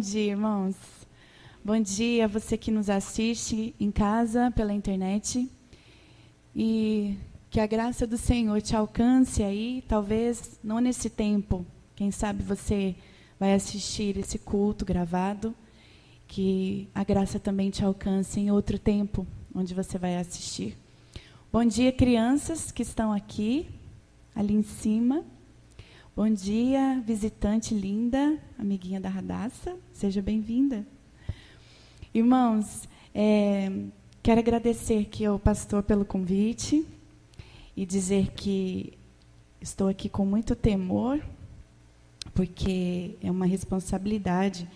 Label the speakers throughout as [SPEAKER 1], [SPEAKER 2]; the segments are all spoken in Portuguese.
[SPEAKER 1] dia, irmãos. Bom dia a você que nos assiste em casa, pela internet. E que a graça do Senhor te alcance aí, talvez não nesse tempo. Quem sabe você vai assistir esse culto gravado. Que a graça também te alcance em outro tempo, onde você vai assistir. Bom dia, crianças que estão aqui, ali em cima. Bom dia, visitante linda, amiguinha da Radassa, seja bem-vinda. Irmãos, é, quero agradecer aqui ao pastor pelo convite e dizer que estou aqui com muito temor, porque é uma responsabilidade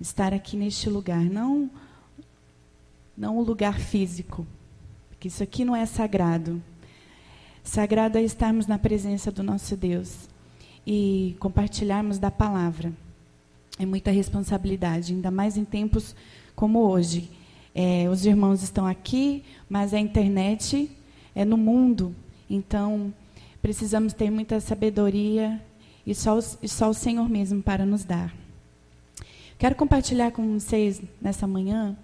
[SPEAKER 1] estar aqui neste lugar, não não o lugar físico, porque isso aqui não é sagrado. Sagrado é estarmos na presença do nosso Deus e compartilharmos da palavra. É muita responsabilidade, ainda mais em tempos como hoje. É, os irmãos estão aqui, mas a internet é no mundo. Então, precisamos ter muita sabedoria e só, e só o Senhor mesmo para nos dar. Quero compartilhar com vocês nessa manhã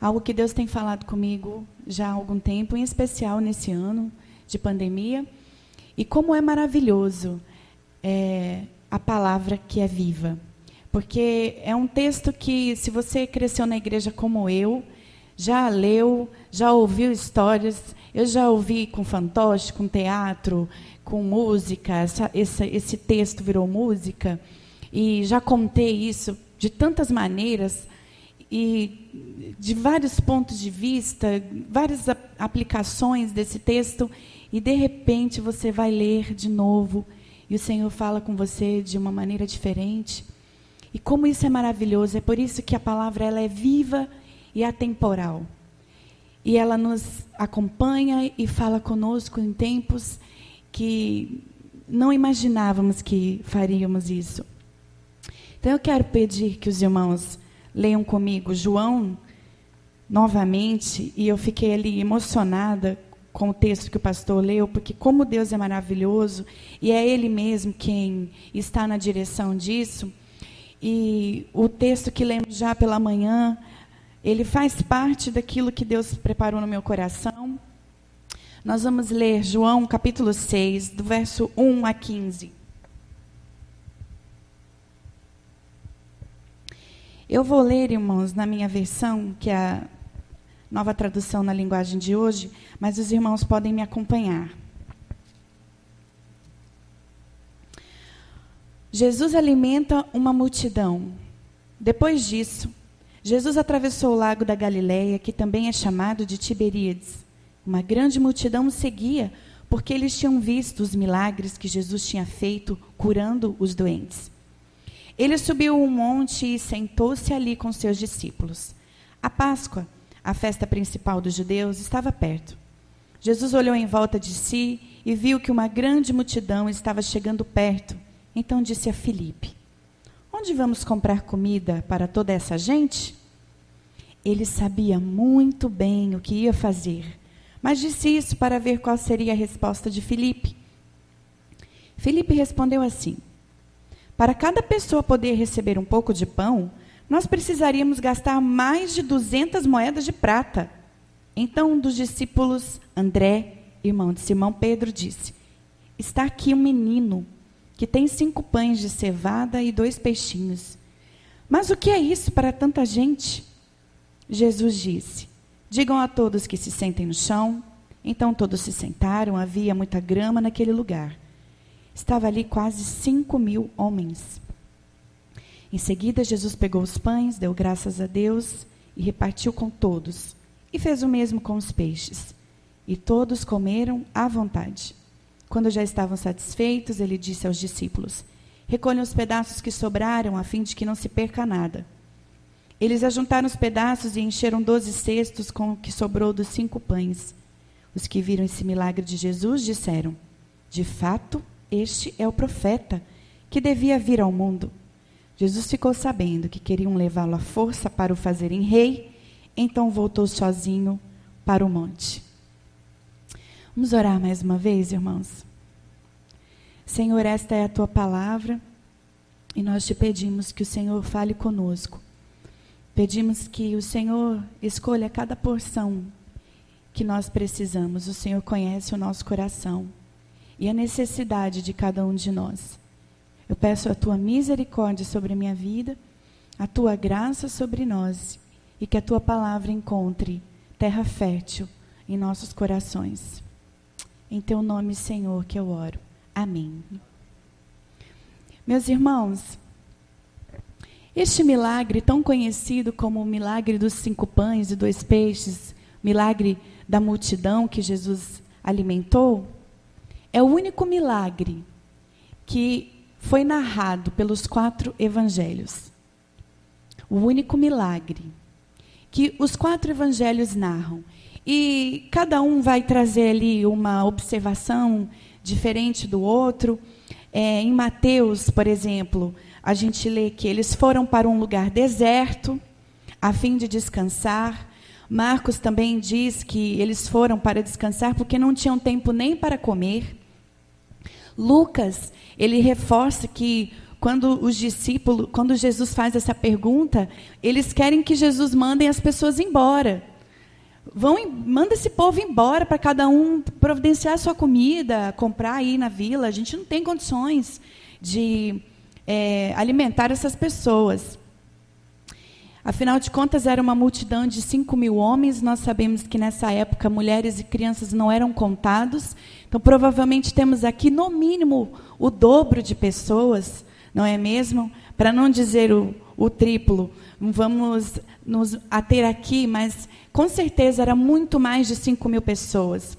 [SPEAKER 1] algo que Deus tem falado comigo já há algum tempo, em especial nesse ano de pandemia, e como é maravilhoso é, a palavra que é viva. Porque é um texto que, se você cresceu na igreja como eu, já leu, já ouviu histórias, eu já ouvi com fantoche, com teatro, com música, essa, esse, esse texto virou música, e já contei isso de tantas maneiras e de vários pontos de vista, várias aplicações desse texto, e de repente você vai ler de novo e o Senhor fala com você de uma maneira diferente. E como isso é maravilhoso, é por isso que a palavra ela é viva e atemporal. E ela nos acompanha e fala conosco em tempos que não imaginávamos que faríamos isso. Então eu quero pedir que os irmãos leiam comigo João novamente, e eu fiquei ali emocionada com o texto que o pastor leu, porque como Deus é maravilhoso e é Ele mesmo quem está na direção disso. E o texto que lemos já pela manhã, ele faz parte daquilo que Deus preparou no meu coração. Nós vamos ler João capítulo 6, do verso 1 a 15. Eu vou ler, irmãos, na minha versão, que é a nova tradução na linguagem de hoje, mas os irmãos podem me acompanhar. Jesus alimenta uma multidão. Depois disso, Jesus atravessou o lago da Galileia, que também é chamado de Tiberíades. Uma grande multidão o seguia, porque eles tinham visto os milagres que Jesus tinha feito curando os doentes. Ele subiu um monte e sentou-se ali com seus discípulos. A Páscoa a festa principal dos judeus estava perto. Jesus olhou em volta de si e viu que uma grande multidão estava chegando perto. Então disse a Filipe: Onde vamos comprar comida para toda essa gente? Ele sabia muito bem o que ia fazer, mas disse isso para ver qual seria a resposta de Filipe. Filipe respondeu assim: Para cada pessoa poder receber um pouco de pão, nós precisaríamos gastar mais de 200 moedas de prata. Então um dos discípulos, André, irmão de Simão Pedro, disse: Está aqui um menino que tem cinco pães de cevada e dois peixinhos. Mas o que é isso para tanta gente? Jesus disse: Digam a todos que se sentem no chão. Então todos se sentaram, havia muita grama naquele lugar. Estava ali quase cinco mil homens. Em seguida, Jesus pegou os pães, deu graças a Deus e repartiu com todos. E fez o mesmo com os peixes. E todos comeram à vontade. Quando já estavam satisfeitos, ele disse aos discípulos: Recolham os pedaços que sobraram, a fim de que não se perca nada. Eles ajuntaram os pedaços e encheram doze cestos com o que sobrou dos cinco pães. Os que viram esse milagre de Jesus disseram: De fato, este é o profeta que devia vir ao mundo. Jesus ficou sabendo que queriam levá-lo à força para o fazerem rei, então voltou sozinho para o monte. Vamos orar mais uma vez, irmãos? Senhor, esta é a tua palavra. E nós te pedimos que o Senhor fale conosco. Pedimos que o Senhor escolha cada porção que nós precisamos. O Senhor conhece o nosso coração e a necessidade de cada um de nós. Eu peço a tua misericórdia sobre a minha vida, a tua graça sobre nós e que a tua palavra encontre terra fértil em nossos corações. Em teu nome, Senhor, que eu oro. Amém. Meus irmãos, este milagre, tão conhecido como o milagre dos cinco pães e dois peixes, milagre da multidão que Jesus alimentou, é o único milagre que foi narrado pelos quatro evangelhos. O único milagre que os quatro evangelhos narram. E cada um vai trazer ali uma observação diferente do outro. É, em Mateus, por exemplo, a gente lê que eles foram para um lugar deserto, a fim de descansar. Marcos também diz que eles foram para descansar porque não tinham tempo nem para comer. Lucas, ele reforça que quando os discípulos, quando Jesus faz essa pergunta, eles querem que Jesus mande as pessoas embora. Vão, manda esse povo embora para cada um providenciar sua comida, comprar aí na vila. A gente não tem condições de é, alimentar essas pessoas. Afinal de contas, era uma multidão de 5 mil homens. Nós sabemos que nessa época mulheres e crianças não eram contados. Então, provavelmente temos aqui, no mínimo, o dobro de pessoas, não é mesmo? Para não dizer o, o triplo. Vamos nos ater aqui, mas com certeza era muito mais de 5 mil pessoas.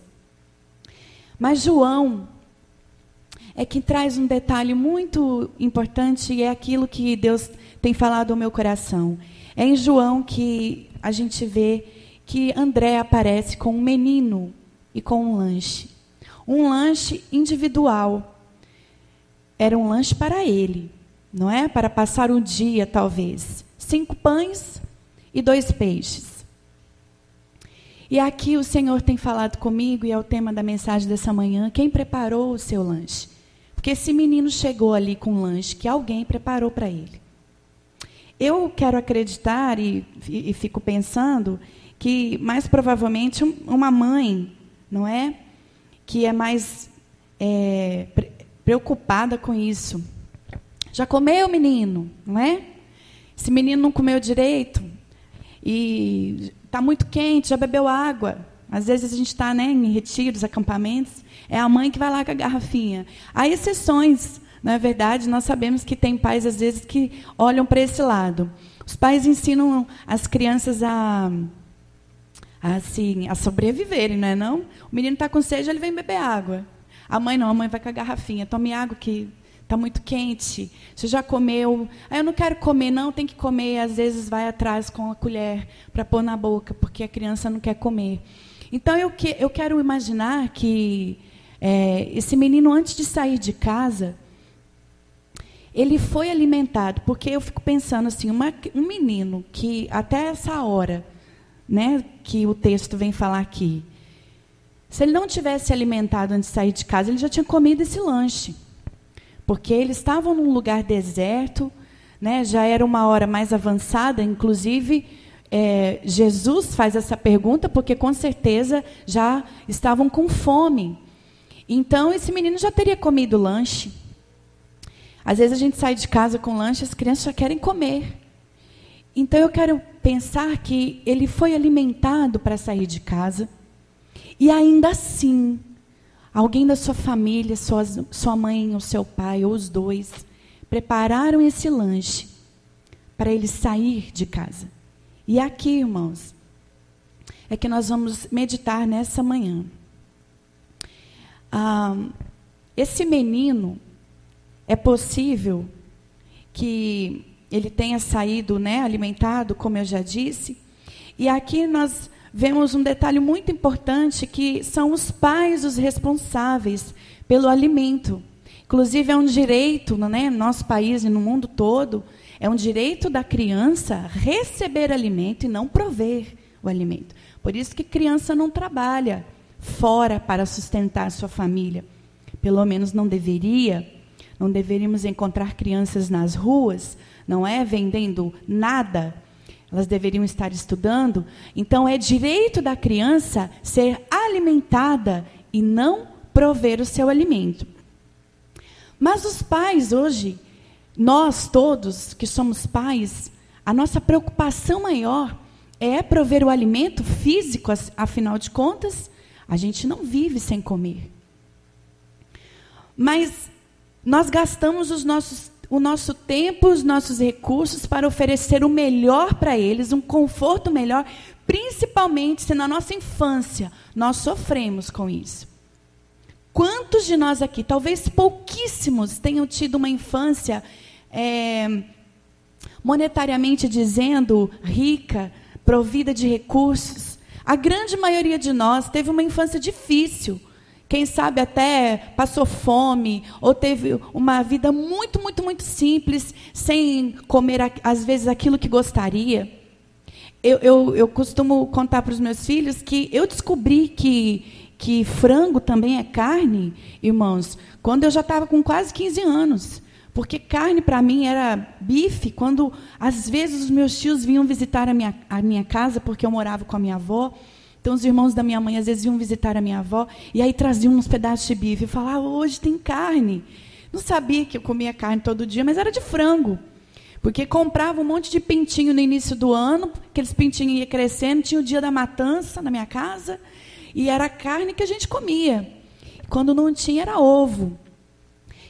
[SPEAKER 1] Mas João é que traz um detalhe muito importante e é aquilo que Deus tem falado ao meu coração. É em João que a gente vê que André aparece com um menino e com um lanche. Um lanche individual. Era um lanche para ele, não é? Para passar o dia, talvez. Cinco pães e dois peixes. E aqui o Senhor tem falado comigo, e é o tema da mensagem dessa manhã: quem preparou o seu lanche? Porque esse menino chegou ali com um lanche que alguém preparou para ele. Eu quero acreditar e, e, e, fico pensando que, mais provavelmente, um, uma mãe, não é? Que é mais é, pre preocupada com isso. Já comeu, menino? Não é? Esse menino não comeu direito e está muito quente, já bebeu água. Às vezes a gente está né, em retiros, acampamentos, é a mãe que vai lá com a garrafinha. Há exceções, não é verdade? Nós sabemos que tem pais, às vezes, que olham para esse lado. Os pais ensinam as crianças a, a, assim, a sobreviverem, não é não? O menino está com sede, ele vem beber água. A mãe não, a mãe vai com a garrafinha. Tome água que Está muito quente. Você já comeu? Ah, eu não quero comer, não, tem que comer. Às vezes vai atrás com a colher para pôr na boca, porque a criança não quer comer. Então eu, que, eu quero imaginar que é, esse menino, antes de sair de casa, ele foi alimentado, porque eu fico pensando assim, uma, um menino que até essa hora, né, que o texto vem falar aqui, se ele não tivesse alimentado antes de sair de casa, ele já tinha comido esse lanche porque eles estavam num lugar deserto, né, já era uma hora mais avançada, inclusive é, Jesus faz essa pergunta porque com certeza já estavam com fome. Então esse menino já teria comido lanche. Às vezes a gente sai de casa com lanche, as crianças já querem comer. Então eu quero pensar que ele foi alimentado para sair de casa e ainda assim Alguém da sua família, sua, sua mãe ou seu pai, ou os dois, prepararam esse lanche para ele sair de casa. E aqui, irmãos, é que nós vamos meditar nessa manhã. Ah, esse menino, é possível que ele tenha saído né, alimentado, como eu já disse, e aqui nós vemos um detalhe muito importante que são os pais os responsáveis pelo alimento. Inclusive é um direito, né, no nosso país e no mundo todo, é um direito da criança receber alimento e não prover o alimento. Por isso que criança não trabalha fora para sustentar sua família. Pelo menos não deveria. Não deveríamos encontrar crianças nas ruas, não é vendendo nada. Elas deveriam estar estudando. Então é direito da criança ser alimentada e não prover o seu alimento. Mas os pais hoje, nós todos que somos pais, a nossa preocupação maior é prover o alimento físico, afinal de contas, a gente não vive sem comer. Mas nós gastamos os nossos, o nosso tempo, os nossos recursos para oferecer o melhor para eles, um conforto melhor, principalmente se na nossa infância nós sofremos com isso. Quantos de nós aqui, talvez pouquíssimos, tenham tido uma infância é, monetariamente dizendo rica, provida de recursos? A grande maioria de nós teve uma infância difícil. Quem sabe até passou fome, ou teve uma vida muito, muito, muito simples, sem comer, às vezes, aquilo que gostaria. Eu, eu, eu costumo contar para os meus filhos que eu descobri que que frango também é carne, irmãos, quando eu já estava com quase 15 anos. Porque carne para mim era bife, quando às vezes os meus tios vinham visitar a minha, a minha casa, porque eu morava com a minha avó. Então os irmãos da minha mãe às vezes vinham visitar a minha avó, e aí traziam uns pedaços de bife e falavam, ah, hoje tem carne. Não sabia que eu comia carne todo dia, mas era de frango. Porque comprava um monte de pintinho no início do ano, aqueles pintinhos iam crescendo, tinha o dia da matança na minha casa. E era a carne que a gente comia. Quando não tinha, era ovo.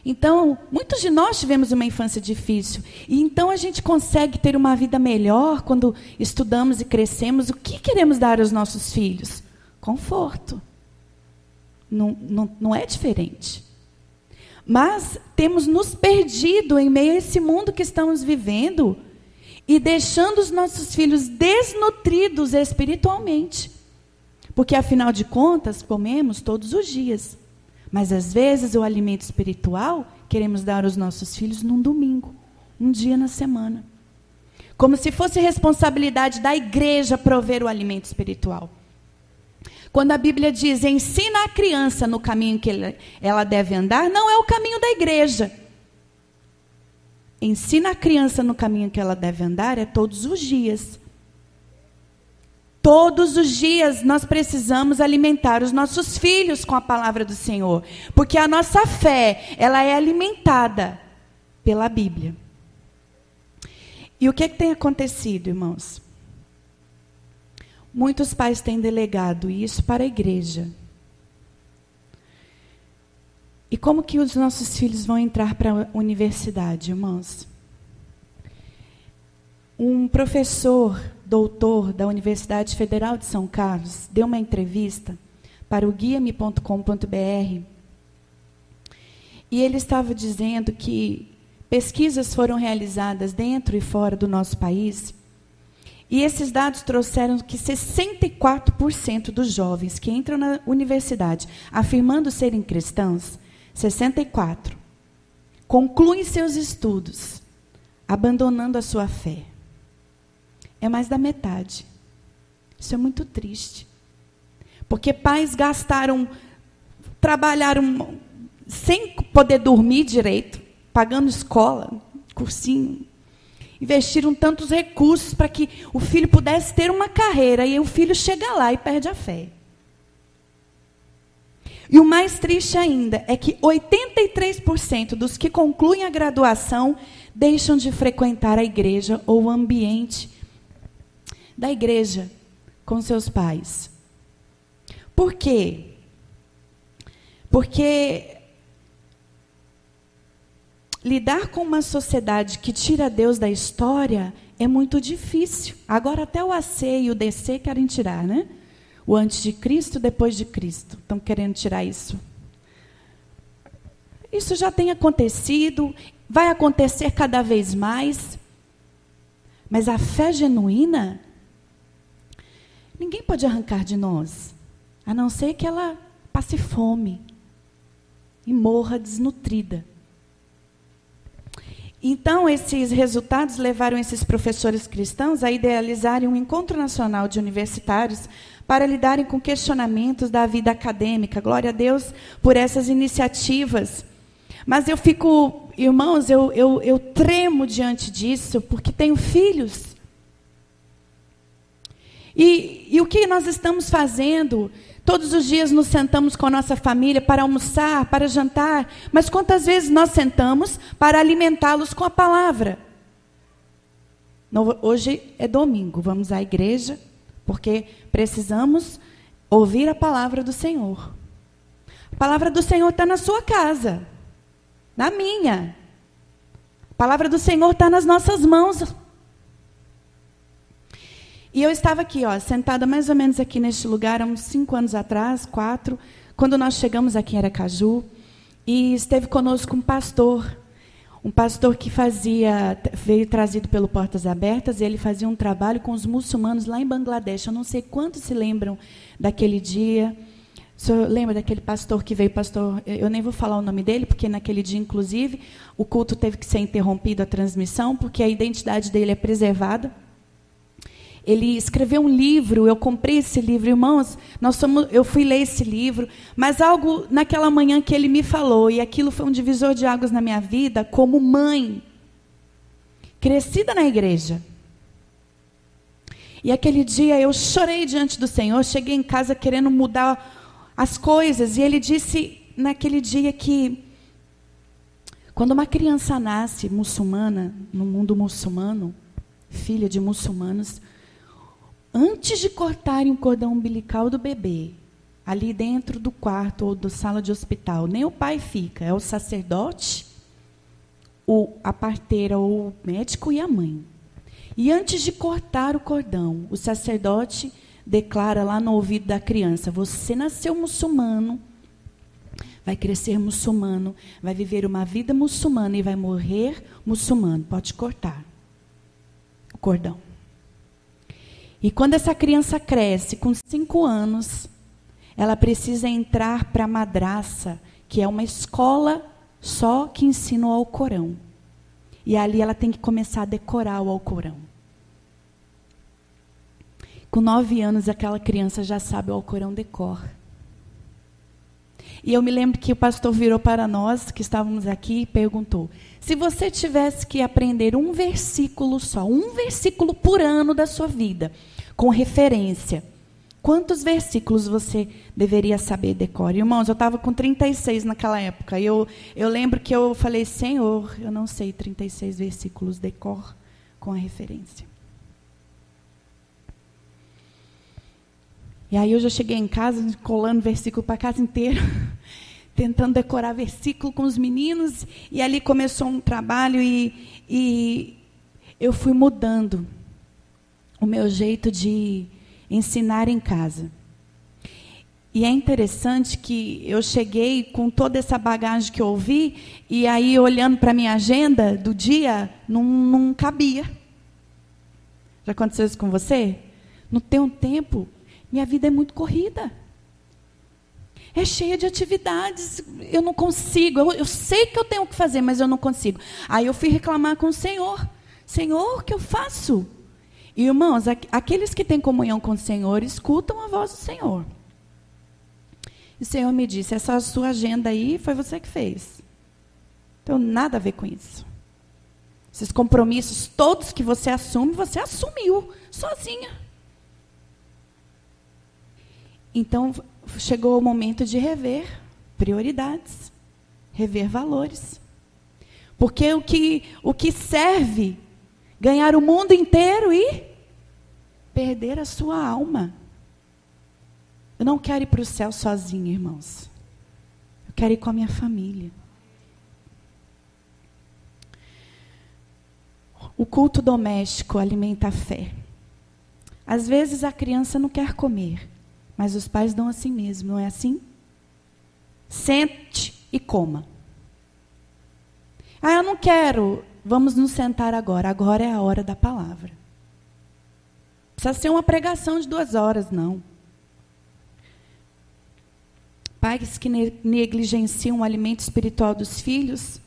[SPEAKER 1] Então, muitos de nós tivemos uma infância difícil. E então a gente consegue ter uma vida melhor quando estudamos e crescemos. O que queremos dar aos nossos filhos? Conforto. Não, não, não é diferente. Mas temos nos perdido em meio a esse mundo que estamos vivendo e deixando os nossos filhos desnutridos espiritualmente. Porque, afinal de contas, comemos todos os dias. Mas, às vezes, o alimento espiritual queremos dar aos nossos filhos num domingo, um dia na semana. Como se fosse responsabilidade da igreja prover o alimento espiritual. Quando a Bíblia diz ensina a criança no caminho que ela deve andar, não é o caminho da igreja. Ensina a criança no caminho que ela deve andar é todos os dias. Todos os dias nós precisamos alimentar os nossos filhos com a palavra do Senhor, porque a nossa fé, ela é alimentada pela Bíblia. E o que, é que tem acontecido, irmãos? Muitos pais têm delegado isso para a igreja. E como que os nossos filhos vão entrar para a universidade, irmãos? Um professor doutor da Universidade Federal de São Carlos, deu uma entrevista para o guiame.com.br e ele estava dizendo que pesquisas foram realizadas dentro e fora do nosso país e esses dados trouxeram que 64% dos jovens que entram na universidade afirmando serem cristãos, 64, concluem seus estudos abandonando a sua fé é mais da metade. Isso é muito triste. Porque pais gastaram, trabalharam sem poder dormir direito, pagando escola, cursinho, investiram tantos recursos para que o filho pudesse ter uma carreira e o filho chega lá e perde a fé. E o mais triste ainda é que 83% dos que concluem a graduação deixam de frequentar a igreja ou o ambiente da igreja com seus pais. Por quê? Porque lidar com uma sociedade que tira Deus da história é muito difícil. Agora até o AC e o DC querem tirar, né? O antes de Cristo, depois de Cristo. Estão querendo tirar isso. Isso já tem acontecido, vai acontecer cada vez mais. Mas a fé genuína ninguém pode arrancar de nós, a não ser que ela passe fome e morra desnutrida. Então, esses resultados levaram esses professores cristãos a idealizarem um encontro nacional de universitários para lidarem com questionamentos da vida acadêmica. Glória a Deus por essas iniciativas. Mas eu fico, irmãos, eu, eu, eu tremo diante disso, porque tenho filhos. E, e o que nós estamos fazendo? Todos os dias nos sentamos com a nossa família para almoçar, para jantar, mas quantas vezes nós sentamos para alimentá-los com a palavra? hoje é domingo, vamos à igreja, porque precisamos ouvir a palavra do Senhor. A palavra do Senhor está na sua casa, na minha. A palavra do Senhor está nas nossas mãos. E eu estava aqui, ó, sentada mais ou menos aqui neste lugar, há uns cinco anos atrás, quatro, quando nós chegamos aqui em Aracaju, e esteve conosco um pastor, um pastor que fazia, veio trazido pelo Portas Abertas, e ele fazia um trabalho com os muçulmanos lá em Bangladesh. Eu não sei quantos se lembram daquele dia. O senhor lembra daquele pastor que veio, pastor? Eu nem vou falar o nome dele, porque naquele dia, inclusive, o culto teve que ser interrompido, a transmissão, porque a identidade dele é preservada. Ele escreveu um livro, eu comprei esse livro, irmãos. Nós somos, eu fui ler esse livro, mas algo naquela manhã que ele me falou, e aquilo foi um divisor de águas na minha vida, como mãe, crescida na igreja. E aquele dia eu chorei diante do Senhor, cheguei em casa querendo mudar as coisas, e ele disse naquele dia que quando uma criança nasce muçulmana, no mundo muçulmano, filha de muçulmanos, antes de cortarem o cordão umbilical do bebê, ali dentro do quarto ou da sala de hospital, nem o pai fica, é o sacerdote, o, a parteira ou o médico e a mãe. E antes de cortar o cordão, o sacerdote declara lá no ouvido da criança: Você nasceu muçulmano, vai crescer muçulmano, vai viver uma vida muçulmana e vai morrer muçulmano. Pode cortar o cordão. E quando essa criança cresce, com cinco anos, ela precisa entrar para a madraça, que é uma escola só que ensina o Alcorão. E ali ela tem que começar a decorar o Alcorão. Com nove anos, aquela criança já sabe o Alcorão decor. E eu me lembro que o pastor virou para nós, que estávamos aqui, e perguntou: se você tivesse que aprender um versículo só, um versículo por ano da sua vida, com referência. Quantos versículos você deveria saber decorar? Irmãos, eu estava com 36 naquela época. E eu, eu lembro que eu falei, Senhor, eu não sei 36 versículos decor com a referência. E aí eu já cheguei em casa, colando versículo para a casa inteira, tentando decorar versículo com os meninos. E ali começou um trabalho e, e eu fui mudando o meu jeito de ensinar em casa. E é interessante que eu cheguei com toda essa bagagem que eu ouvi, e aí olhando para a minha agenda do dia, não, não cabia. Já aconteceu isso com você? Não tenho tempo, minha vida é muito corrida. É cheia de atividades, eu não consigo. Eu, eu sei que eu tenho que fazer, mas eu não consigo. Aí eu fui reclamar com o Senhor: Senhor, o que eu faço? Irmãos, aqueles que têm comunhão com o Senhor escutam a voz do Senhor. E o Senhor me disse: essa sua agenda aí foi você que fez. Então, nada a ver com isso. Esses compromissos todos que você assume, você assumiu sozinha. Então, chegou o momento de rever prioridades, rever valores. Porque o que, o que serve ganhar o mundo inteiro e perder a sua alma. Eu não quero ir para o céu sozinho, irmãos. Eu quero ir com a minha família. O culto doméstico alimenta a fé. Às vezes a criança não quer comer, mas os pais dão assim mesmo, não é assim? Sente e coma. Ah, eu não quero. Vamos nos sentar agora. Agora é a hora da palavra. Precisa ser uma pregação de duas horas, não. Pais que negligenciam o alimento espiritual dos filhos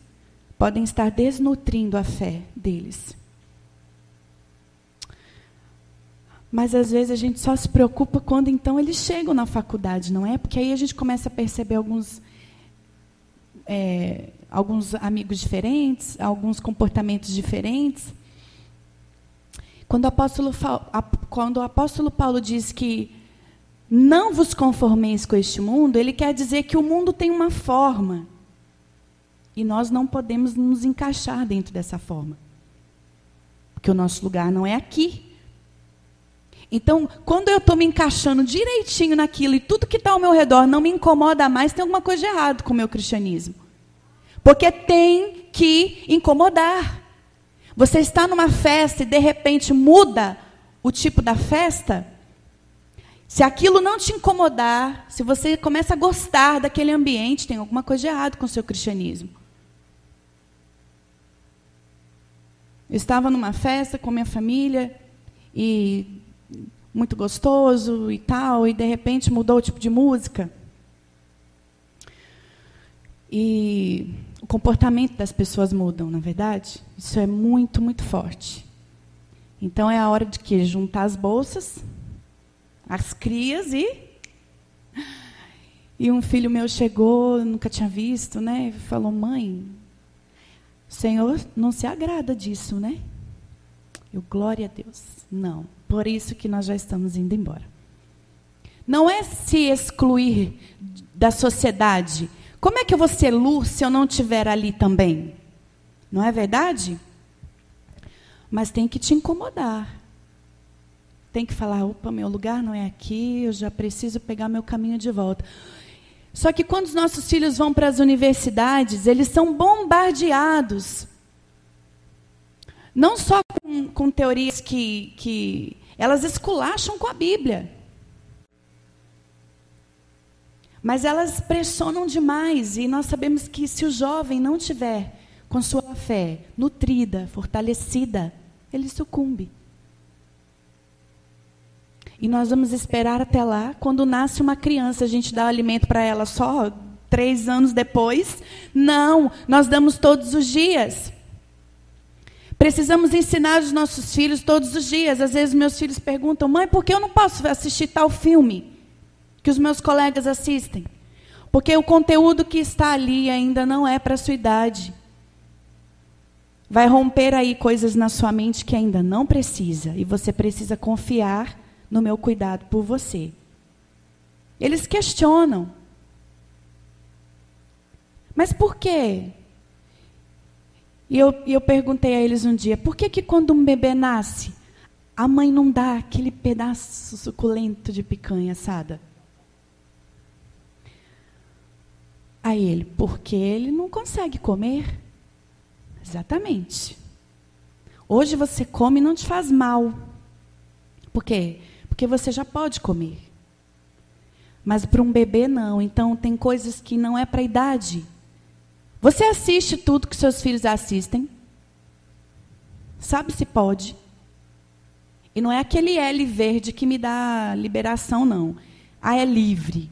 [SPEAKER 1] podem estar desnutrindo a fé deles. Mas às vezes a gente só se preocupa quando então eles chegam na faculdade, não é? Porque aí a gente começa a perceber alguns é, alguns amigos diferentes, alguns comportamentos diferentes. Quando o apóstolo, quando o apóstolo Paulo diz que não vos conformeis com este mundo, ele quer dizer que o mundo tem uma forma. E nós não podemos nos encaixar dentro dessa forma. Porque o nosso lugar não é aqui. Então, quando eu estou me encaixando direitinho naquilo e tudo que está ao meu redor não me incomoda mais, tem alguma coisa de errado com o meu cristianismo. Porque tem que incomodar. Você está numa festa e de repente muda o tipo da festa. Se aquilo não te incomodar, se você começa a gostar daquele ambiente, tem alguma coisa de errado com o seu cristianismo. Eu estava numa festa com minha família e muito gostoso e tal, e de repente mudou o tipo de música. E comportamento das pessoas mudam, na é verdade? Isso é muito, muito forte. Então é a hora de que juntar as bolsas, as crias e e um filho meu chegou, nunca tinha visto, né? E falou: "Mãe, o Senhor não se agrada disso, né?" Eu glória a Deus. Não. Por isso que nós já estamos indo embora. Não é se excluir da sociedade, como é que eu vou ser luz se eu não estiver ali também? Não é verdade? Mas tem que te incomodar. Tem que falar: opa, meu lugar não é aqui, eu já preciso pegar meu caminho de volta. Só que quando os nossos filhos vão para as universidades, eles são bombardeados. Não só com, com teorias que, que elas esculacham com a Bíblia. Mas elas pressionam demais e nós sabemos que se o jovem não tiver com sua fé nutrida, fortalecida, ele sucumbe. E nós vamos esperar até lá, quando nasce uma criança, a gente dá alimento para ela só três anos depois? Não, nós damos todos os dias. Precisamos ensinar os nossos filhos todos os dias. Às vezes meus filhos perguntam, mãe, por que eu não posso assistir tal filme? Que os meus colegas assistem. Porque o conteúdo que está ali ainda não é para a sua idade. Vai romper aí coisas na sua mente que ainda não precisa. E você precisa confiar no meu cuidado por você. Eles questionam. Mas por quê? E eu, eu perguntei a eles um dia: por que, que quando um bebê nasce, a mãe não dá aquele pedaço suculento de picanha assada? A ele, porque ele não consegue comer. Exatamente. Hoje você come e não te faz mal. Por quê? Porque você já pode comer. Mas para um bebê não. Então tem coisas que não é para a idade. Você assiste tudo que seus filhos assistem? Sabe se pode? E não é aquele L verde que me dá liberação, não. Ah, é livre.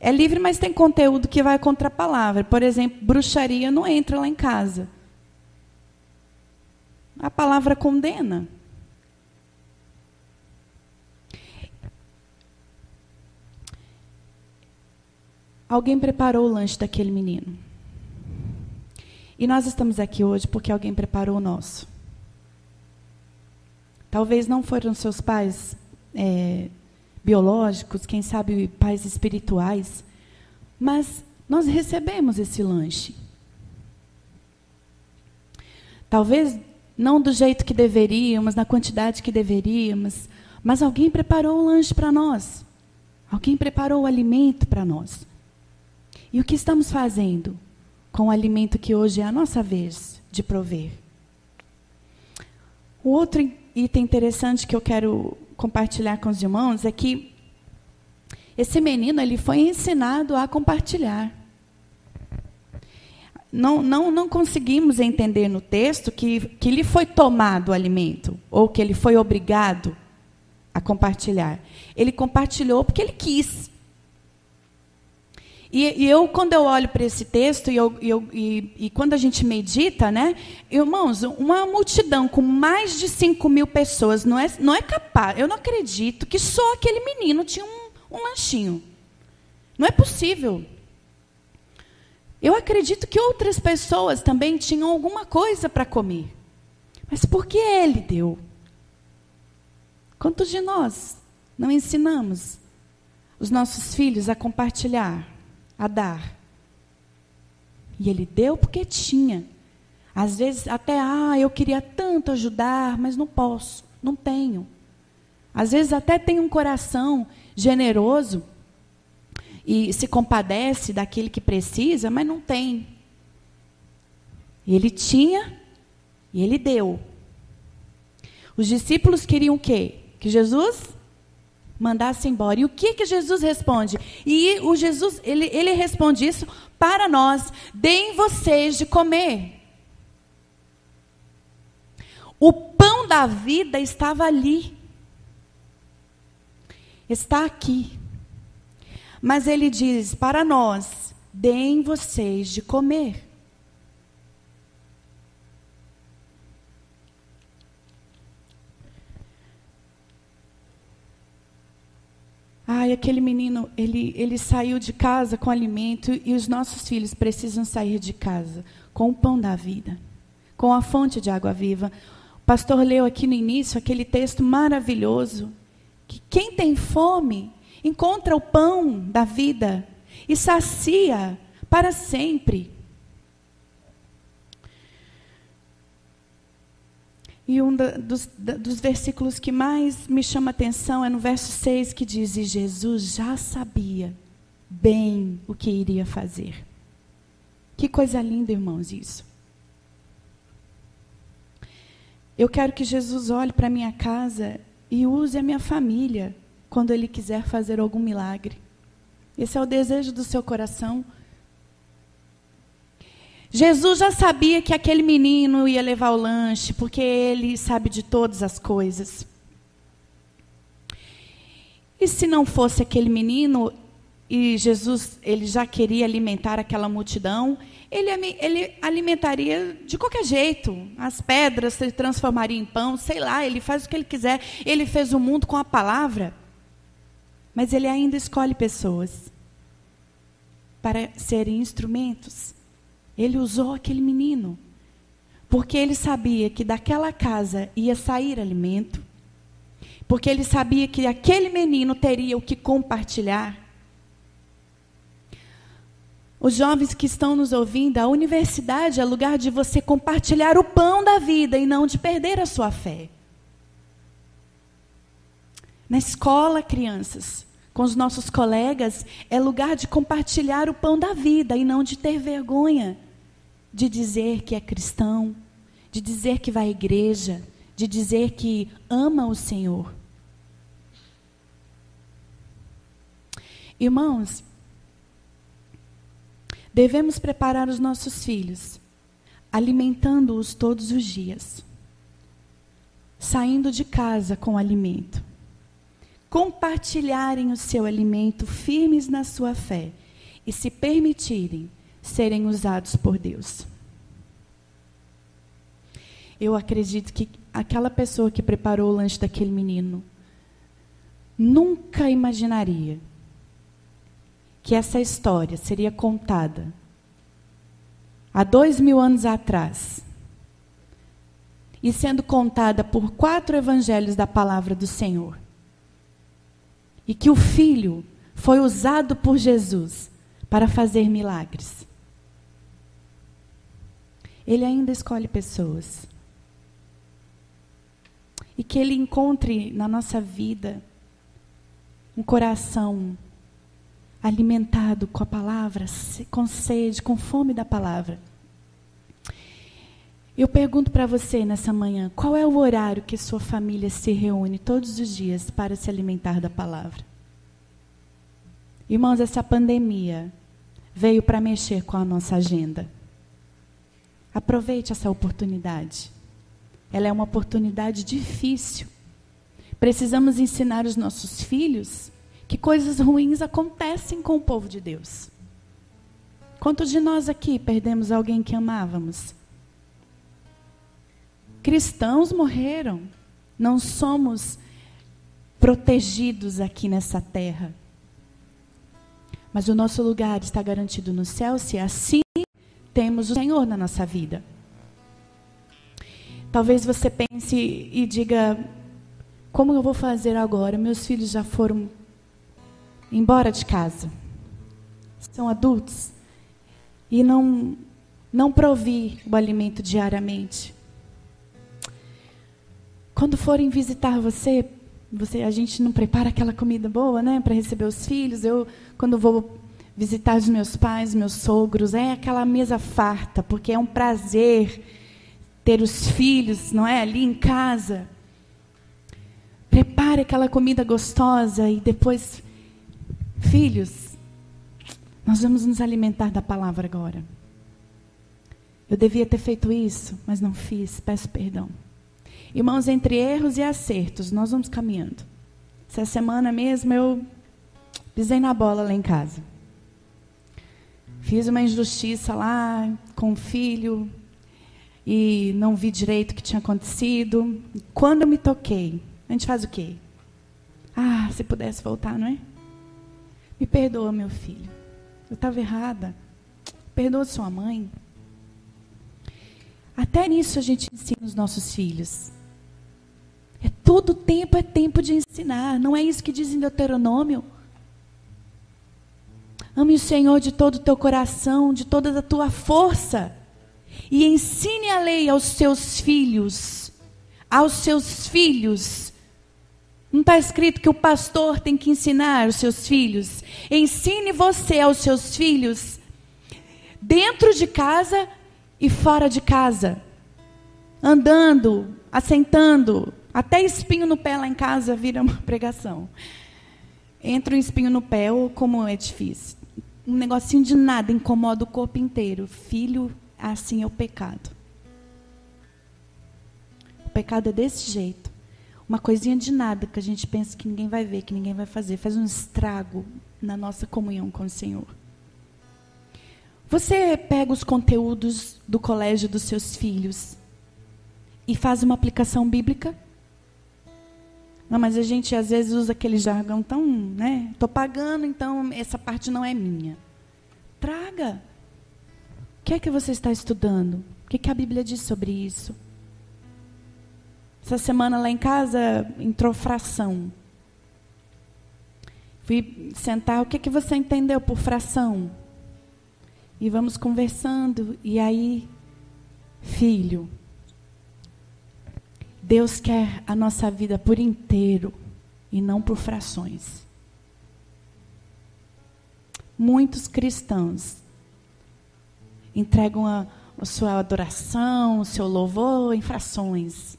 [SPEAKER 1] É livre, mas tem conteúdo que vai contra a palavra. Por exemplo, bruxaria não entra lá em casa. A palavra condena. Alguém preparou o lanche daquele menino. E nós estamos aqui hoje porque alguém preparou o nosso. Talvez não foram seus pais é, biológicos, quem sabe pais espirituais, mas nós recebemos esse lanche. Talvez não do jeito que deveríamos, na quantidade que deveríamos, mas alguém preparou o lanche para nós. Alguém preparou o alimento para nós. E o que estamos fazendo com o alimento que hoje é a nossa vez de prover? O outro item interessante que eu quero compartilhar com os irmãos é que esse menino ele foi ensinado a compartilhar. Não, não, não conseguimos entender no texto que, que lhe foi tomado o alimento, ou que ele foi obrigado a compartilhar. Ele compartilhou porque ele quis. E, e, eu, quando eu olho para esse texto, e, eu, eu, e, e, quando a gente medita, né, irmãos, uma multidão com mais de 5 mil pessoas não é, não é capaz, eu não acredito que só aquele menino tinha um, um lanchinho. Não é possível. Eu acredito que outras pessoas também tinham alguma coisa para comer. Mas por que ele deu? Quantos de nós não ensinamos os nossos filhos a compartilhar, a dar? E ele deu porque tinha. Às vezes até, ah, eu queria tanto ajudar, mas não posso, não tenho. Às vezes até tem um coração generoso, e se compadece daquele que precisa, mas não tem. Ele tinha e ele deu. Os discípulos queriam o quê? Que Jesus mandasse embora. E o que que Jesus responde? E o Jesus, ele, ele responde isso para nós: deem vocês de comer. O pão da vida estava ali. Está aqui. Mas ele diz para nós: deem vocês de comer. Ai, aquele menino, ele, ele saiu de casa com alimento e os nossos filhos precisam sair de casa com o pão da vida, com a fonte de água viva. O pastor leu aqui no início aquele texto maravilhoso que quem tem fome encontra o pão da vida e sacia para sempre. E um da, dos, da, dos, versículos que mais me chama atenção é no verso 6 que diz: E Jesus já sabia bem o que iria fazer. Que coisa linda, irmãos, isso. Eu quero que Jesus olhe para minha casa e use a minha família quando Ele quiser fazer algum milagre. Esse é o desejo do seu coração. Jesus já sabia que aquele menino ia levar o lanche, porque ele sabe de todas as coisas. E se não fosse aquele menino, e Jesus ele já queria alimentar aquela multidão, ele, ele alimentaria de qualquer jeito. As pedras se transformariam em pão, sei lá, ele faz o que ele quiser. Ele fez o mundo com a palavra. Mas ele ainda escolhe pessoas para serem instrumentos. Ele usou aquele menino, porque ele sabia que daquela casa ia sair alimento, porque ele sabia que aquele menino teria o que compartilhar. Os jovens que estão nos ouvindo, a universidade é lugar de você compartilhar o pão da vida e não de perder a sua fé. Na escola, crianças, com os nossos colegas, é lugar de compartilhar o pão da vida e não de ter vergonha de dizer que é cristão, de dizer que vai à igreja, de dizer que ama o Senhor. Irmãos, devemos preparar os nossos filhos, alimentando-os todos os dias, saindo de casa com alimento compartilharem o seu alimento firmes na sua fé e se permitirem serem usados por Deus. Eu acredito que aquela pessoa que preparou o lanche daquele menino nunca imaginaria que essa história seria contada há dois mil anos atrás e sendo contada por quatro evangelhos da palavra do Senhor e que o Filho foi usado por Jesus para fazer milagres. Ele ainda escolhe pessoas. E que Ele encontre na nossa vida um coração alimentado com a palavra, com sede, com fome da palavra. Eu pergunto para você nessa manhã: qual é o horário que sua família se reúne todos os dias para se alimentar da palavra? Irmãos, essa pandemia veio para mexer com a nossa agenda. Aproveite essa oportunidade. Ela é uma oportunidade difícil. Precisamos ensinar os nossos filhos que coisas ruins acontecem com o povo de Deus. Quantos de nós aqui perdemos alguém que amávamos? Cristãos morreram. Não somos protegidos aqui nessa terra. Mas o nosso lugar está garantido no céu se assim temos o Senhor na nossa vida. Talvez você pense e diga: como eu vou fazer agora? Meus filhos já foram embora de casa, são adultos, e não, não provi o alimento diariamente. Quando forem visitar você, você, a gente não prepara aquela comida boa, né, para receber os filhos. Eu, quando vou visitar os meus pais, meus sogros, é aquela mesa farta, porque é um prazer ter os filhos, não é, ali em casa. Prepare aquela comida gostosa e depois, filhos, nós vamos nos alimentar da palavra agora. Eu devia ter feito isso, mas não fiz, peço perdão. Irmãos, entre erros e acertos, nós vamos caminhando. Essa semana mesmo eu pisei na bola lá em casa. Fiz uma injustiça lá com o filho e não vi direito o que tinha acontecido. Quando eu me toquei, a gente faz o quê? Ah, se pudesse voltar, não é? Me perdoa, meu filho. Eu estava errada. Perdoa sua mãe. Até nisso a gente ensina os nossos filhos. É todo tempo é tempo de ensinar. Não é isso que diz em Deuteronômio? Ame o Senhor de todo o teu coração, de toda a tua força. E ensine a lei aos seus filhos. Aos seus filhos. Não está escrito que o pastor tem que ensinar os seus filhos. Ensine você aos seus filhos, dentro de casa e fora de casa. Andando, assentando, até espinho no pé lá em casa vira uma pregação. Entra um espinho no pé, ou como é difícil. Um negocinho de nada incomoda o corpo inteiro. Filho, assim é o pecado. O pecado é desse jeito. Uma coisinha de nada que a gente pensa que ninguém vai ver, que ninguém vai fazer, faz um estrago na nossa comunhão com o Senhor. Você pega os conteúdos do colégio dos seus filhos e faz uma aplicação bíblica? Não, mas a gente às vezes usa aquele jargão tão, né? Estou pagando, então essa parte não é minha. Traga. O que é que você está estudando? O que, que a Bíblia diz sobre isso? Essa semana lá em casa entrou fração. Fui sentar, o que, que você entendeu por fração? E vamos conversando, e aí, filho, Deus quer a nossa vida por inteiro e não por frações. Muitos cristãos entregam a, a sua adoração, o seu louvor em frações,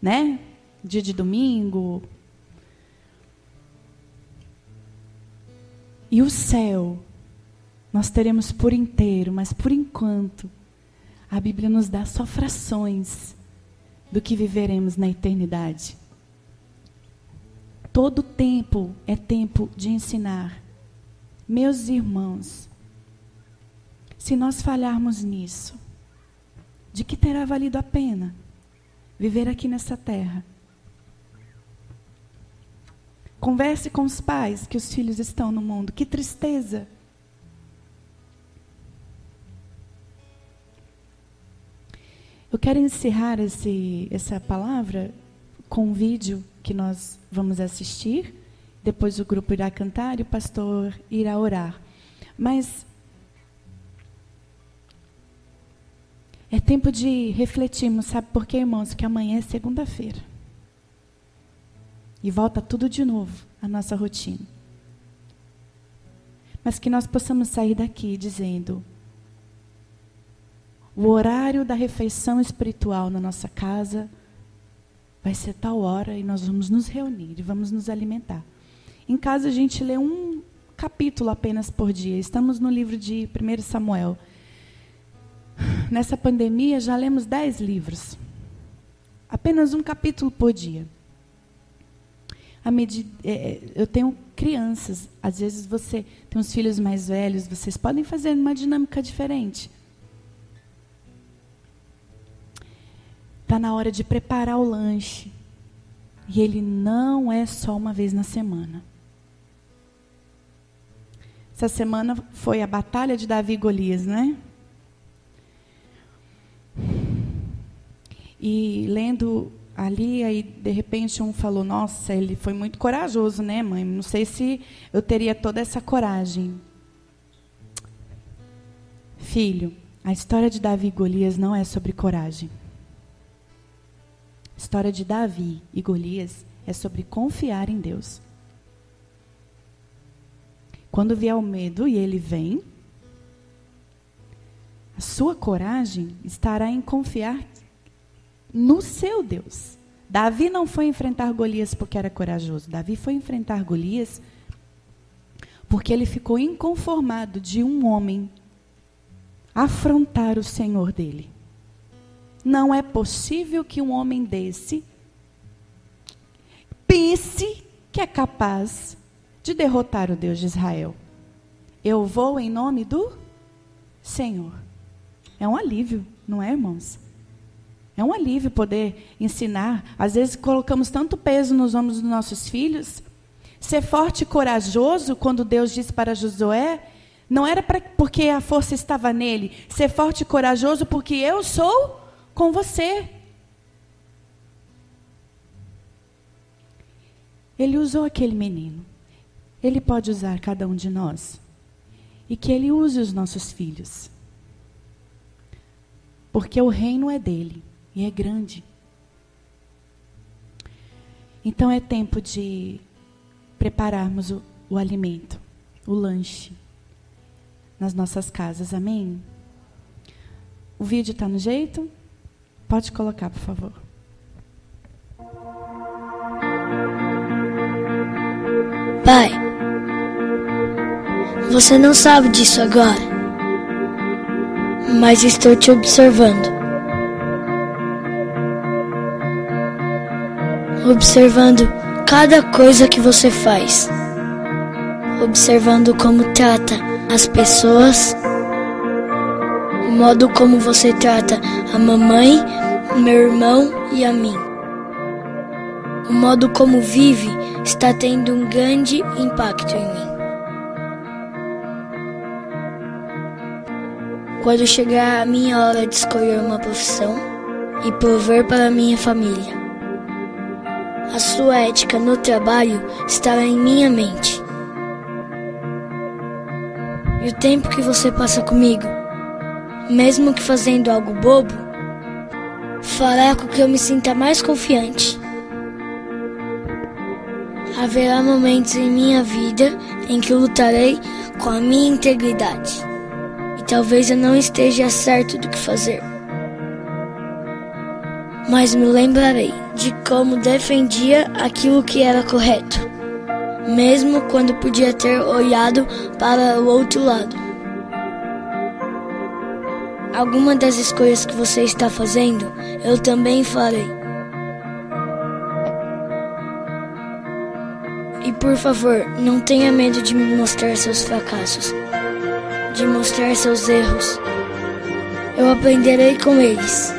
[SPEAKER 1] né? Dia de domingo. E o céu nós teremos por inteiro, mas por enquanto a Bíblia nos dá só frações do que viveremos na eternidade. Todo tempo é tempo de ensinar. Meus irmãos, se nós falharmos nisso, de que terá valido a pena viver aqui nessa terra? Converse com os pais que os filhos estão no mundo. Que tristeza Eu quero encerrar esse, essa palavra com um vídeo que nós vamos assistir. Depois o grupo irá cantar e o pastor irá orar. Mas é tempo de refletirmos, sabe por quê, irmãos? Que amanhã é segunda-feira. E volta tudo de novo, a nossa rotina. Mas que nós possamos sair daqui dizendo: o horário da refeição espiritual na nossa casa vai ser tal hora e nós vamos nos reunir e vamos nos alimentar. Em casa a gente lê um capítulo apenas por dia. Estamos no livro de 1 Samuel. Nessa pandemia já lemos dez livros. Apenas um capítulo por dia. Medida, é, é, eu tenho crianças, às vezes você tem uns filhos mais velhos, vocês podem fazer uma dinâmica diferente. Está na hora de preparar o lanche. E ele não é só uma vez na semana. Essa semana foi a batalha de Davi e Golias, né? E lendo ali, aí de repente um falou: Nossa, ele foi muito corajoso, né, mãe? Não sei se eu teria toda essa coragem. Filho, a história de Davi e Golias não é sobre coragem. A história de Davi e Golias é sobre confiar em Deus. Quando vier o medo e ele vem, a sua coragem estará em confiar no seu Deus. Davi não foi enfrentar Golias porque era corajoso. Davi foi enfrentar Golias porque ele ficou inconformado de um homem afrontar o Senhor dele. Não é possível que um homem desse pense que é capaz de derrotar o Deus de Israel. Eu vou em nome do Senhor. É um alívio, não é, irmãos? É um alívio poder ensinar. Às vezes colocamos tanto peso nos ombros dos nossos filhos. Ser forte e corajoso, quando Deus disse para Josué, não era pra, porque a força estava nele. Ser forte e corajoso porque eu sou com você. Ele usou aquele menino. Ele pode usar cada um de nós. E que ele use os nossos filhos. Porque o reino é dele e é grande. Então é tempo de prepararmos o, o alimento, o lanche, nas nossas casas, amém? O vídeo está no jeito? Pode colocar, por favor.
[SPEAKER 2] Pai, você não sabe disso agora, mas estou te observando. observando cada coisa que você faz, observando como trata as pessoas, modo como você trata a mamãe, meu irmão e a mim. O modo como vive está tendo um grande impacto em mim. Quando chegar a minha hora de escolher uma profissão e prover para minha família, a sua ética no trabalho estará em minha mente. E o tempo que você passa comigo, mesmo que fazendo algo bobo, fará com que eu me sinta mais confiante. Haverá momentos em minha vida em que lutarei com a minha integridade. E talvez eu não esteja certo do que fazer mas me lembrarei de como defendia aquilo que era correto, mesmo quando podia ter olhado para o outro lado. Alguma das escolhas que você está fazendo, eu também farei. E por favor, não tenha medo de me mostrar seus fracassos, de mostrar seus erros. Eu aprenderei com eles.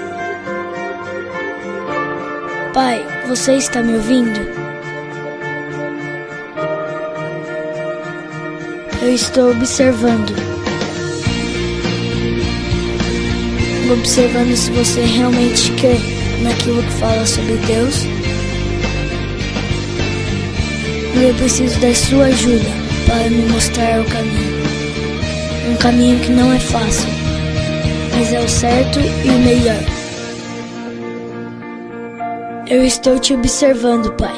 [SPEAKER 2] Pai, você está me ouvindo? Eu estou observando. Observando se você realmente crê naquilo que fala sobre Deus. E eu preciso da sua ajuda para me mostrar o caminho. Um caminho que não é fácil, mas é o certo e o melhor. Eu estou te observando, Pai,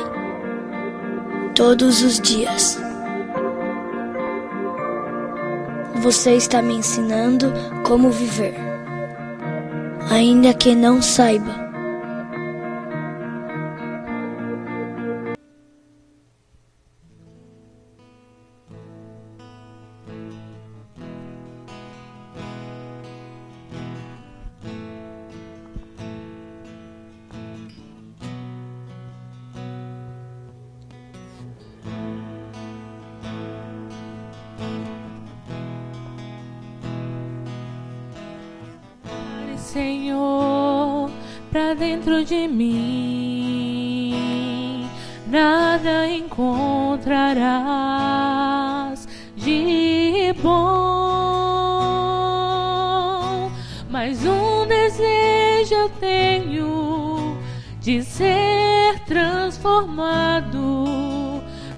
[SPEAKER 2] todos os dias. Você está me ensinando como viver, ainda que não saiba.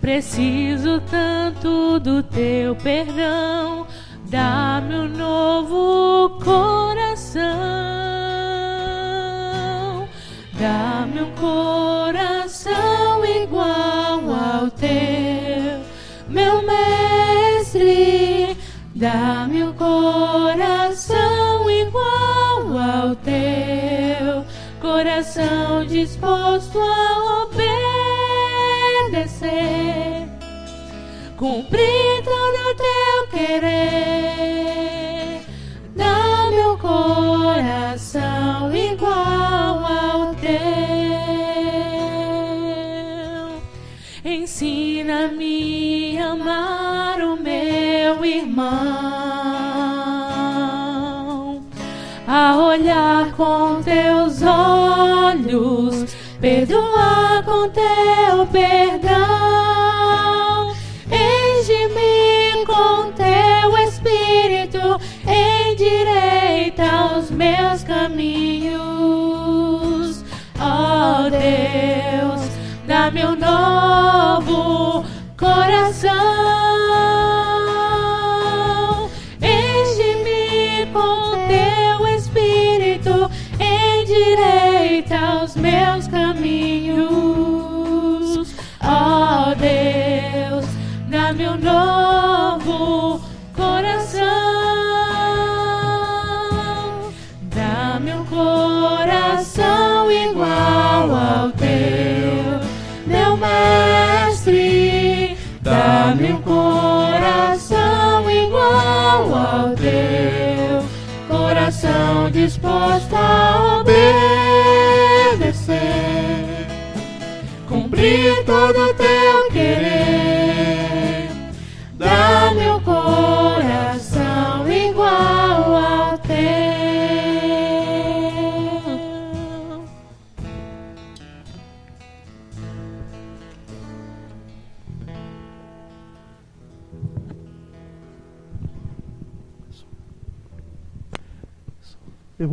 [SPEAKER 3] Preciso tanto do teu perdão. Dá-me um novo coração. Dá-me um coração igual ao teu, meu mestre. Dá-me um coração igual ao teu, coração disposto a obedecer, cumprir todo o teu querer. Dá-me um coração igual ao teu. Ensina-me a amar o meu irmão, a olhar com teus olhos, perdoar com teu perdão. Meus caminhos. Ó Deus, dá-me um novo disposto a obedecer, cumprir todo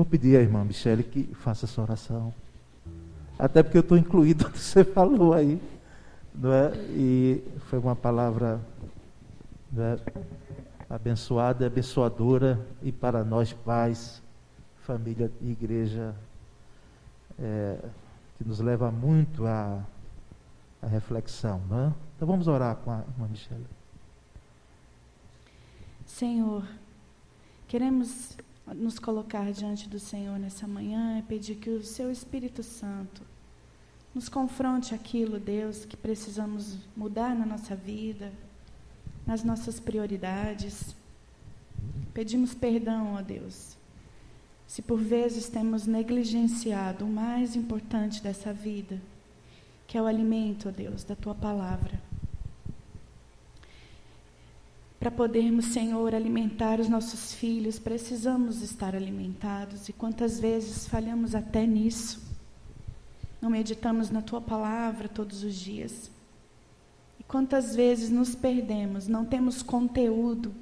[SPEAKER 4] pedir à irmã Michele que faça essa oração. Até porque eu estou incluído no que você falou aí. Não é? E foi uma palavra é? abençoada, abençoadora e para nós pais, família e igreja, é, que nos leva muito à, à reflexão. É? Então vamos orar com a irmã Michele.
[SPEAKER 1] Senhor, queremos nos colocar diante do Senhor nessa manhã e pedir que o Seu Espírito Santo nos confronte aquilo, Deus, que precisamos mudar na nossa vida, nas nossas prioridades. Pedimos perdão, ó Deus, se por vezes temos negligenciado o mais importante dessa vida, que é o alimento, ó Deus, da Tua palavra. Para podermos, Senhor, alimentar os nossos filhos, precisamos estar alimentados. E quantas vezes falhamos até nisso? Não meditamos na tua palavra todos os dias. E quantas vezes nos perdemos, não temos conteúdo,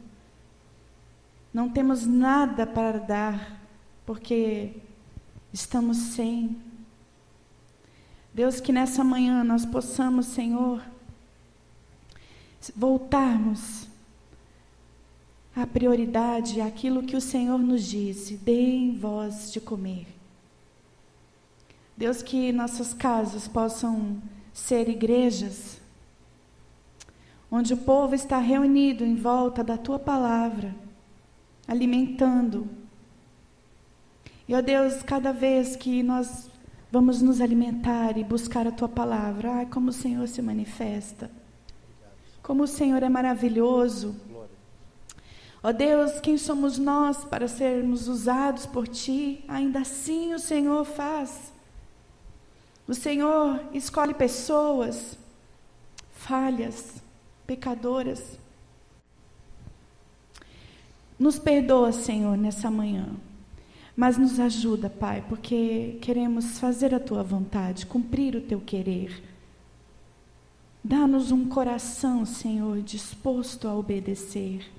[SPEAKER 1] não temos nada para dar, porque estamos sem. Deus, que nessa manhã nós possamos, Senhor, voltarmos a prioridade é aquilo que o Senhor nos disse: deem vós de comer. Deus, que nossas casas possam ser igrejas, onde o povo está reunido em volta da tua palavra, alimentando. E, ó Deus, cada vez que nós vamos nos alimentar e buscar a tua palavra, ai, como o Senhor se manifesta, como o Senhor é maravilhoso. Ó Deus, quem somos nós para sermos usados por Ti? Ainda assim o Senhor faz. O Senhor escolhe pessoas falhas, pecadoras. Nos perdoa, Senhor, nessa manhã. Mas nos ajuda, Pai, porque queremos fazer a tua vontade, cumprir o teu querer. Dá-nos um coração, Senhor, disposto a obedecer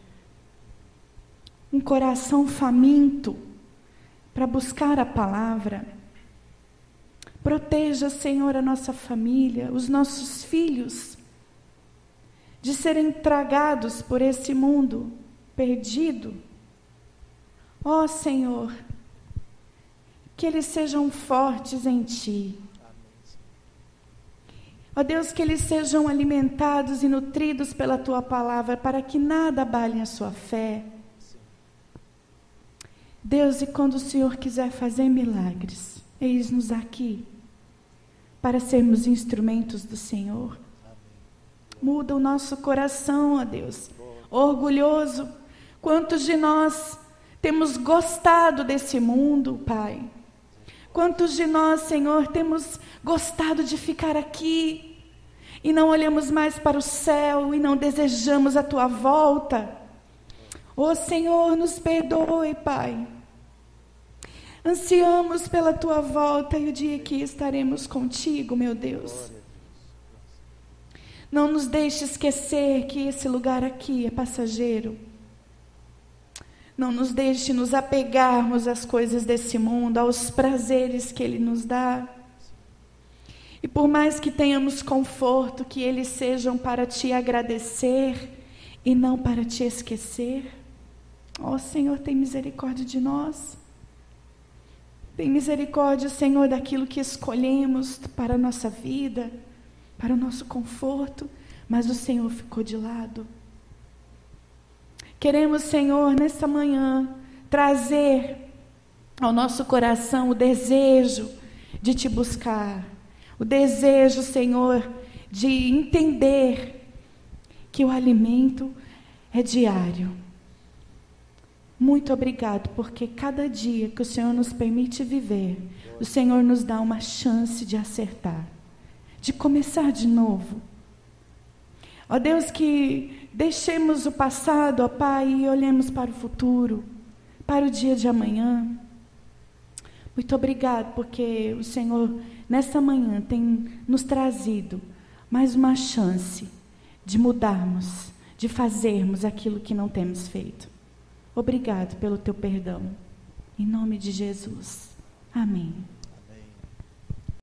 [SPEAKER 1] um coração faminto para buscar a palavra, Proteja, Senhor, a nossa família, os nossos filhos, de serem tragados por esse mundo perdido. Ó oh, Senhor, que eles sejam fortes em Ti. Ó oh Deus, que eles sejam alimentados e nutridos pela Tua palavra, para que nada abale a sua fé. Deus, e quando o Senhor quiser fazer milagres, eis-nos aqui para sermos instrumentos do Senhor. Muda o nosso coração, ó Deus, orgulhoso. Quantos de nós temos gostado desse mundo, Pai? Quantos de nós, Senhor, temos gostado de ficar aqui e não olhamos mais para o céu e não desejamos a tua volta? Ô oh, Senhor, nos perdoe, Pai. Ansiamos pela tua volta e o dia que estaremos contigo, meu Deus. Não nos deixe esquecer que esse lugar aqui é passageiro. Não nos deixe nos apegarmos às coisas desse mundo, aos prazeres que Ele nos dá. E por mais que tenhamos conforto, que eles sejam para te agradecer e não para te esquecer. Ó oh, Senhor, tem misericórdia de nós. Tem misericórdia, Senhor, daquilo que escolhemos para a nossa vida, para o nosso conforto, mas o Senhor ficou de lado. Queremos, Senhor, nesta manhã, trazer ao nosso coração o desejo de te buscar, o desejo, Senhor, de entender que o alimento é diário muito obrigado, porque cada dia que o Senhor nos permite viver, o Senhor nos dá uma chance de acertar, de começar de novo. Ó Deus, que deixemos o passado, ó Pai, e olhemos para o futuro, para o dia de amanhã. Muito obrigado, porque o Senhor, nessa manhã, tem nos trazido mais uma chance de mudarmos, de fazermos aquilo que não temos feito. Obrigado pelo teu perdão. Em nome de Jesus. Amém.